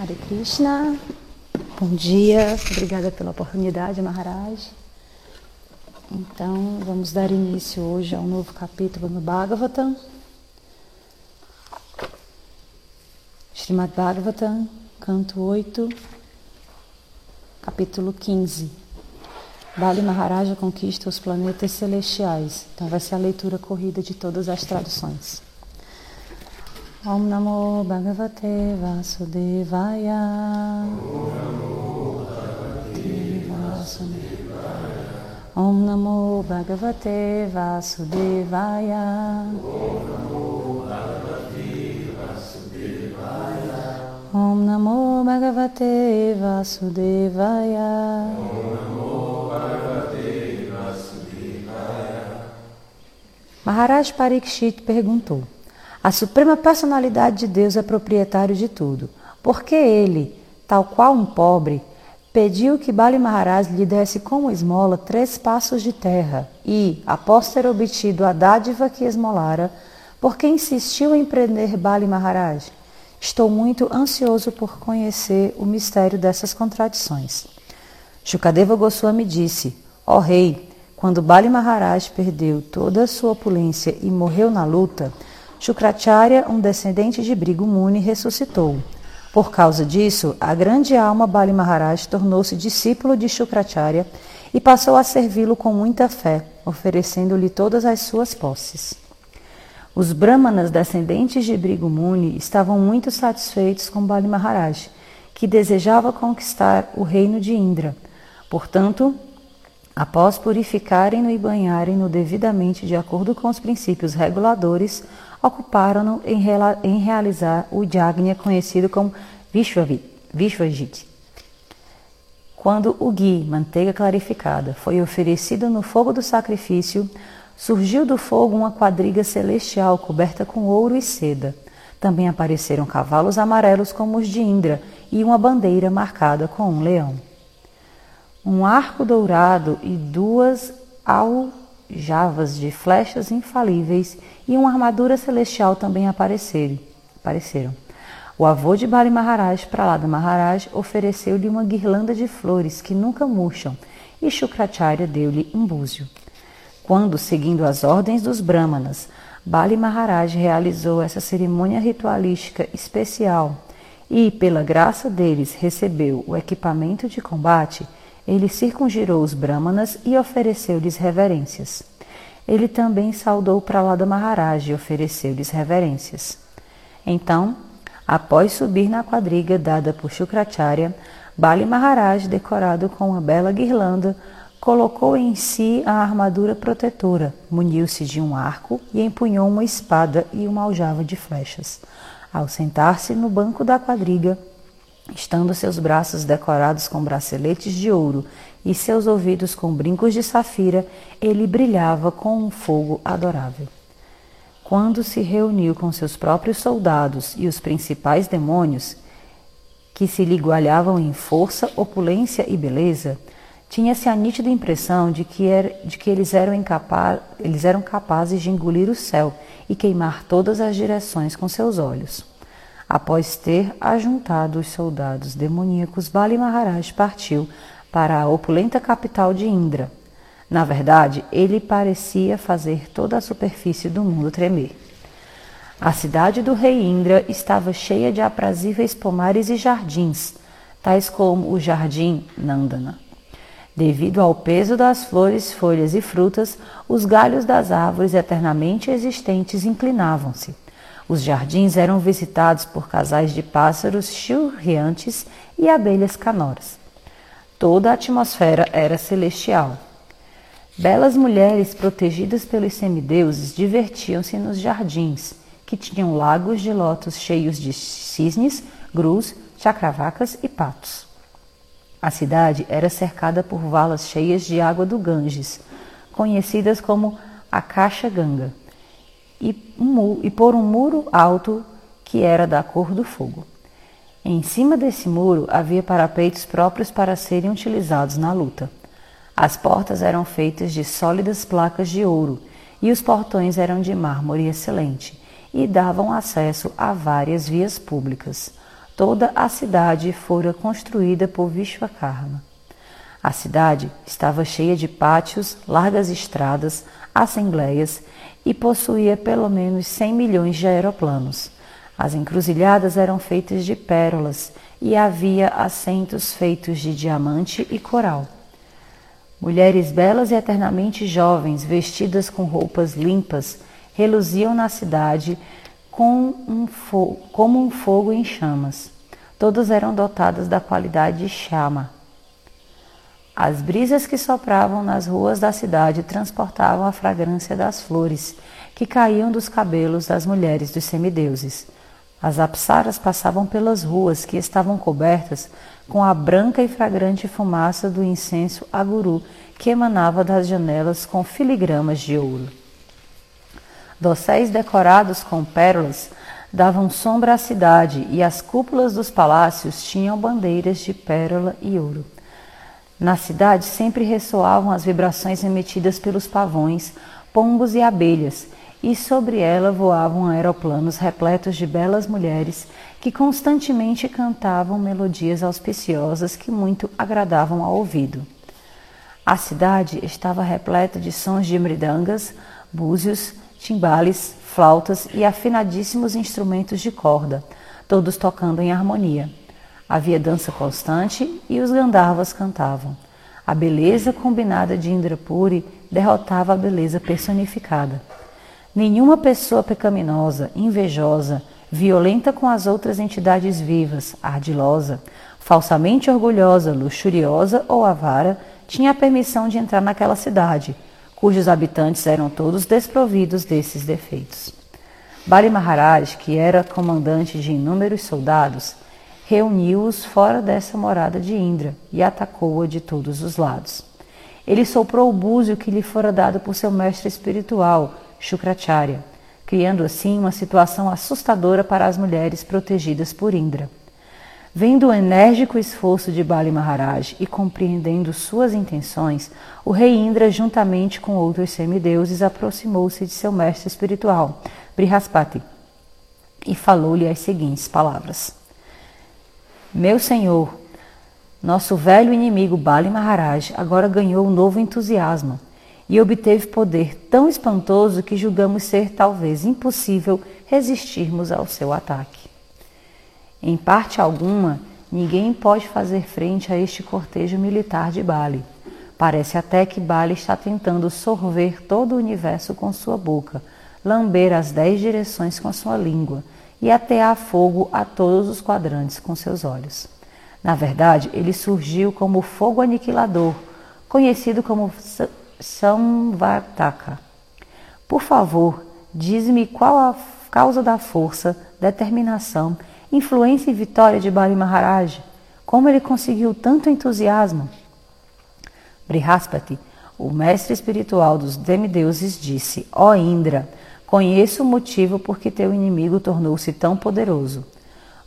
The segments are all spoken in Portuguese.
Hare Krishna, bom dia, obrigada pela oportunidade, Maharaj. Então, vamos dar início hoje a um novo capítulo no Bhagavatam. Srimad Bhagavatam, canto 8, capítulo 15. Bali Maharaja conquista os planetas celestiais. Então, vai ser a leitura corrida de todas as traduções. Om Namo Bhagavate Vasudevaya. Om Namo Bhagavate Vasudevaya. Om Namo Bhagavate Vasudevaya. Maharaj Parikshit perguntou. A suprema personalidade de Deus é proprietário de tudo. Porque ele, tal qual um pobre, pediu que Bali Maharaj lhe desse como esmola três passos de terra e, após ter obtido a dádiva que esmolara, porque insistiu em prender Bali Maharaj? Estou muito ansioso por conhecer o mistério dessas contradições. Shukadeva Goswami disse: Ó oh, rei, quando Bali Maharaj perdeu toda a sua opulência e morreu na luta, Shukracharya, um descendente de Brigu Muni, ressuscitou. Por causa disso, a grande alma Bali Maharaj tornou-se discípulo de Shukracharya e passou a servi-lo com muita fé, oferecendo-lhe todas as suas posses. Os brahmanas descendentes de Brigu Muni estavam muito satisfeitos com Bali Maharaj, que desejava conquistar o reino de Indra. Portanto, após purificarem-no e banharem-no devidamente de acordo com os princípios reguladores, ocuparam-no em, em, realizar o Jagna conhecido como Vishvajit. Quando o ghee, manteiga clarificada, foi oferecido no fogo do sacrifício, surgiu do fogo uma quadriga celestial coberta com ouro e seda. Também apareceram cavalos amarelos como os de Indra e uma bandeira marcada com um leão. Um arco dourado e duas aljavas de flechas infalíveis e uma armadura celestial também apareceram. O avô de Bali Maharaj, Pralada Maharaj, ofereceu-lhe uma guirlanda de flores que nunca murcham e Shukracharya deu-lhe um búzio. Quando, seguindo as ordens dos Brahmanas, Bali Maharaj realizou essa cerimônia ritualística especial e, pela graça deles, recebeu o equipamento de combate, ele circungirou os Brahmanas e ofereceu-lhes reverências. Ele também saudou Pralada Maharaj e ofereceu-lhes reverências. Então, após subir na quadriga dada por Shukracharya, Bali Maharaj, decorado com uma bela guirlanda, colocou em si a armadura protetora, muniu-se de um arco e empunhou uma espada e uma aljava de flechas. Ao sentar-se no banco da quadriga, estando seus braços decorados com braceletes de ouro e seus ouvidos com brincos de safira, ele brilhava com um fogo adorável. Quando se reuniu com seus próprios soldados e os principais demônios, que se lhe igualavam em força, opulência e beleza, tinha-se a nítida impressão de que, era, de que eles, eram incapaz, eles eram capazes de engolir o céu e queimar todas as direções com seus olhos. Após ter ajuntado os soldados demoníacos, Bali Maharaj partiu para a opulenta capital de Indra. Na verdade, ele parecia fazer toda a superfície do mundo tremer. A cidade do rei Indra estava cheia de aprazíveis pomares e jardins, tais como o jardim Nandana. Devido ao peso das flores, folhas e frutas, os galhos das árvores eternamente existentes inclinavam-se. Os jardins eram visitados por casais de pássaros churriantes e abelhas canoras. Toda a atmosfera era celestial. Belas mulheres protegidas pelos semideuses divertiam-se nos jardins, que tinham lagos de lótus cheios de cisnes, grus, chacravacas e patos. A cidade era cercada por valas cheias de água do Ganges, conhecidas como a Caixa Ganga, e, um, e por um muro alto que era da cor do fogo. Em cima desse muro havia parapeitos próprios para serem utilizados na luta. As portas eram feitas de sólidas placas de ouro e os portões eram de mármore excelente e davam acesso a várias vias públicas. toda a cidade fora construída por Vishvakarma. A cidade estava cheia de pátios, largas estradas, assembleias e possuía pelo menos 100 milhões de aeroplanos. As encruzilhadas eram feitas de pérolas e havia assentos feitos de diamante e coral. Mulheres belas e eternamente jovens, vestidas com roupas limpas, reluziam na cidade com um como um fogo em chamas. Todas eram dotadas da qualidade de chama. As brisas que sopravam nas ruas da cidade transportavam a fragrância das flores que caíam dos cabelos das mulheres dos semideuses. As apsaras passavam pelas ruas que estavam cobertas com a branca e fragrante fumaça do incenso aguru que emanava das janelas com filigramas de ouro. Dosséis decorados com pérolas davam sombra à cidade e as cúpulas dos palácios tinham bandeiras de pérola e ouro. Na cidade sempre ressoavam as vibrações emitidas pelos pavões, pombos e abelhas, e sobre ela voavam aeroplanos repletos de belas mulheres que constantemente cantavam melodias auspiciosas que muito agradavam ao ouvido. A cidade estava repleta de sons de mridangas, búzios, timbales, flautas e afinadíssimos instrumentos de corda, todos tocando em harmonia. Havia dança constante e os Gandharvas cantavam. A beleza combinada de Indrapuri derrotava a beleza personificada. Nenhuma pessoa pecaminosa, invejosa, violenta com as outras entidades vivas, ardilosa, falsamente orgulhosa, luxuriosa ou avara, tinha a permissão de entrar naquela cidade, cujos habitantes eram todos desprovidos desses defeitos. Bali Maharaj, que era comandante de inúmeros soldados, reuniu-os fora dessa morada de Indra e atacou-a de todos os lados. Ele soprou o búzio que lhe fora dado por seu mestre espiritual, Shukracharya, criando assim uma situação assustadora para as mulheres protegidas por Indra. Vendo o enérgico esforço de Bali Maharaj e compreendendo suas intenções, o rei Indra, juntamente com outros semideuses, aproximou-se de seu mestre espiritual, Brihaspati, e falou-lhe as seguintes palavras: Meu senhor, nosso velho inimigo Bali Maharaj agora ganhou um novo entusiasmo e obteve poder tão espantoso que julgamos ser talvez impossível resistirmos ao seu ataque. Em parte alguma, ninguém pode fazer frente a este cortejo militar de Bali. Parece até que Bali está tentando sorver todo o universo com sua boca, lamber as dez direções com sua língua e atear fogo a todos os quadrantes com seus olhos. Na verdade, ele surgiu como fogo aniquilador, conhecido como Samvartaka. Por favor, dize-me qual a causa da força, determinação, influência e vitória de Bali Maharaj. Como ele conseguiu tanto entusiasmo? Brihaspati, o mestre espiritual dos demideuses, disse: Ó oh Indra, conheço o motivo por que teu inimigo tornou-se tão poderoso.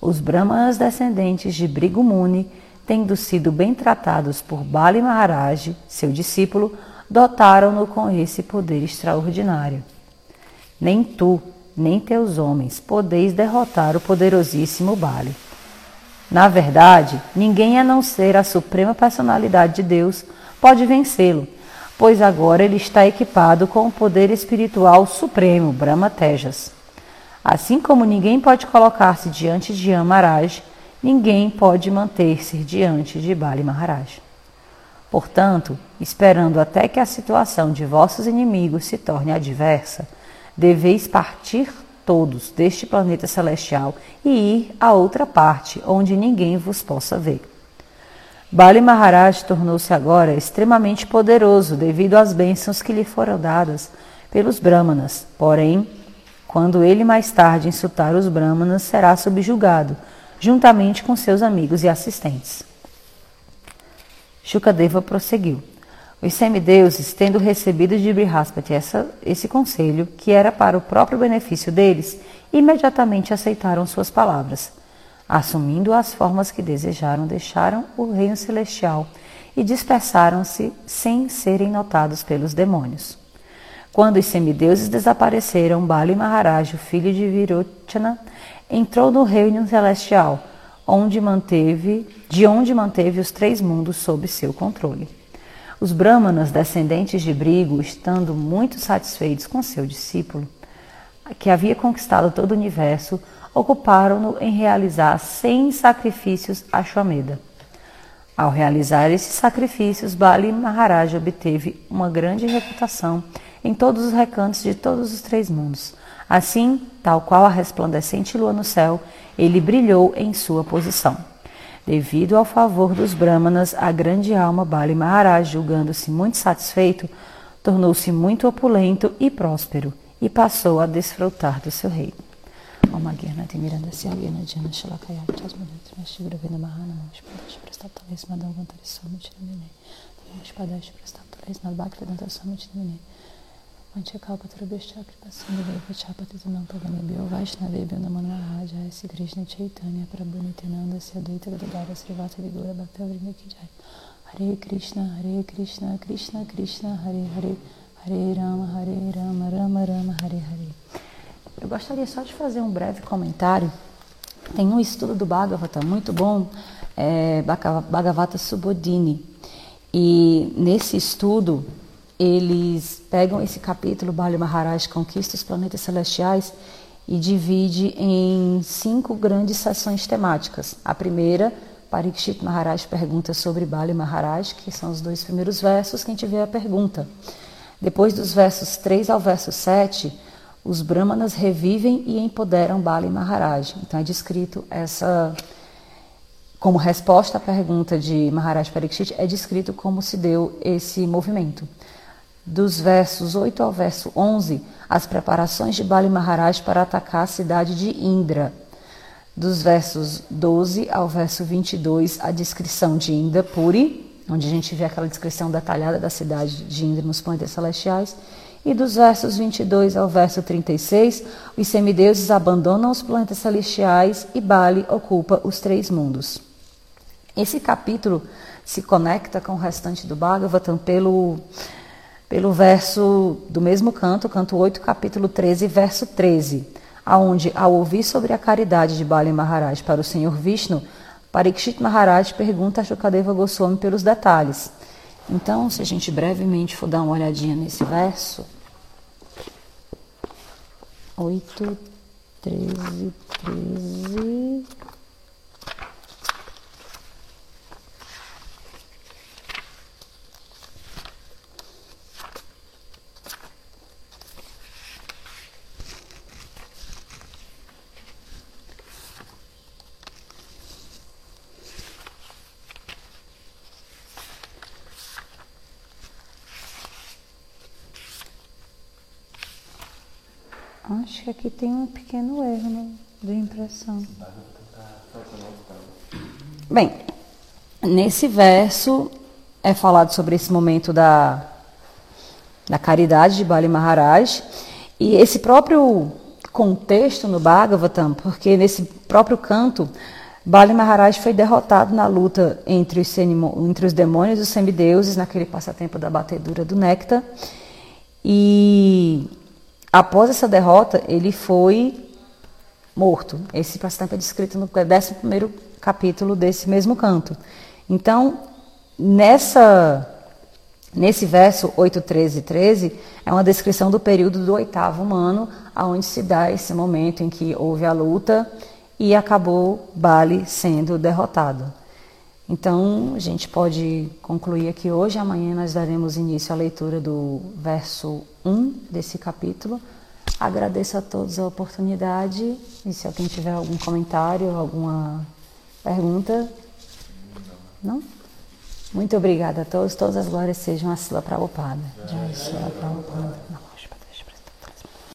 Os brahmanas descendentes de Brigumuni, tendo sido bem tratados por Bali Maharaj, seu discípulo, dotaram-no com esse poder extraordinário. Nem tu, nem teus homens podeis derrotar o poderosíssimo Bali. Na verdade, ninguém a não ser a suprema personalidade de Deus pode vencê-lo, pois agora ele está equipado com o poder espiritual supremo, Brahma Tejas. Assim como ninguém pode colocar-se diante de Amaraj, ninguém pode manter-se diante de Bali Maharaj. Portanto, esperando até que a situação de vossos inimigos se torne adversa, deveis partir todos deste planeta celestial e ir a outra parte, onde ninguém vos possa ver. Bali Maharaj tornou-se agora extremamente poderoso devido às bênçãos que lhe foram dadas pelos Brahmanas. Porém, quando ele mais tarde insultar os Brahmanas, será subjugado, juntamente com seus amigos e assistentes. Shukadeva prosseguiu. Os semideuses, tendo recebido de Brihaspati esse conselho, que era para o próprio benefício deles, imediatamente aceitaram suas palavras. Assumindo as formas que desejaram, deixaram o reino celestial e dispersaram-se sem serem notados pelos demônios. Quando os semideuses desapareceram, Bali Maharaj, o filho de Virochana, entrou no reino celestial, onde manteve, de onde manteve os três mundos sob seu controle. Os brahmanas, descendentes de Brigo, estando muito satisfeitos com seu discípulo, que havia conquistado todo o universo, ocuparam-no em realizar cem sacrifícios a Shwameda. Ao realizar esses sacrifícios, Bali Maharaj obteve uma grande reputação em todos os recantos de todos os três mundos. Assim, tal qual a resplandecente lua no céu, ele brilhou em sua posição. Devido ao favor dos Brahmanas, a grande alma Bali Maharaj, julgando-se muito satisfeito, tornou-se muito opulento e próspero e passou a desfrutar do seu reino. Omagirnati Mirandasya Yenajana Shalakaya Chasmadatma Shigurave Namaha Namash Padash Prastaptales Madam Vantari Samuchiramine Namash Padash Prastaptales Nadbhakti Vantari Samuchiramine Panchakapatrabhishya Kripa Sindhave Pachapatitanam Pavanebhyo Vaishnavebhyo Namo Namaha Jai Sri Krishna Chaitanya Prabhu Nityananda Sri Advaita Gadadara Sri Vasadi Gora Bhakta Vrinda Ki Jai Hare Krishna Hare Krishna Krishna Krishna Hare Hare Hare Rama Hare Rama Rama Rama Hare Hare eu gostaria só de fazer um breve comentário. Tem um estudo do Bhagavata muito bom, é, Bhagavata Subodhini. E nesse estudo, eles pegam esse capítulo, Bali Maharaj conquista os planetas celestiais, e divide em cinco grandes sessões temáticas. A primeira, Parikshit Maharaj pergunta sobre Bali Maharaj, que são os dois primeiros versos, quem tiver a pergunta. Depois dos versos 3 ao verso 7, os brahmanas revivem e empoderam Bali Maharaj. Então é descrito essa como resposta à pergunta de Maharaj Parikshit, é descrito como se deu esse movimento. Dos versos 8 ao verso 11, as preparações de Bali Maharaj para atacar a cidade de Indra. Dos versos 12 ao verso 22, a descrição de Indra Puri, onde a gente vê aquela descrição detalhada da cidade de Indra nos planetas celestiais. E dos versos 22 ao verso 36, os semideuses abandonam os planetas celestiais e Bali ocupa os três mundos. Esse capítulo se conecta com o restante do Bhagavatam pelo, pelo verso do mesmo canto, canto 8, capítulo 13, verso 13, aonde, ao ouvir sobre a caridade de Bali Maharaj para o Senhor Vishnu, Parikshit Maharaj pergunta a Shukadeva Goswami pelos detalhes. Então, se a gente brevemente for dar uma olhadinha nesse verso, oito, treze, treze. Acho que aqui tem um pequeno erro né, de impressão. Bem, nesse verso é falado sobre esse momento da, da caridade de Bali Maharaj e esse próprio contexto no Bhagavatam, porque nesse próprio canto Bali Maharaj foi derrotado na luta entre os, entre os demônios e os semideuses naquele passatempo da batedura do néctar e Após essa derrota, ele foi morto. Esse passatempo é descrito no 11 capítulo desse mesmo canto. Então, nessa, nesse verso 8, 13 e 13, é uma descrição do período do oitavo ano, aonde se dá esse momento em que houve a luta e acabou Bali sendo derrotado. Então, a gente pode concluir aqui hoje. Amanhã nós daremos início à leitura do verso 1 desse capítulo. Agradeço a todos a oportunidade e se alguém tiver algum comentário, alguma pergunta. Não? Muito obrigada a todos. Todas as glórias sejam a Sila Prabhupada. Jai Sila Prabhupada.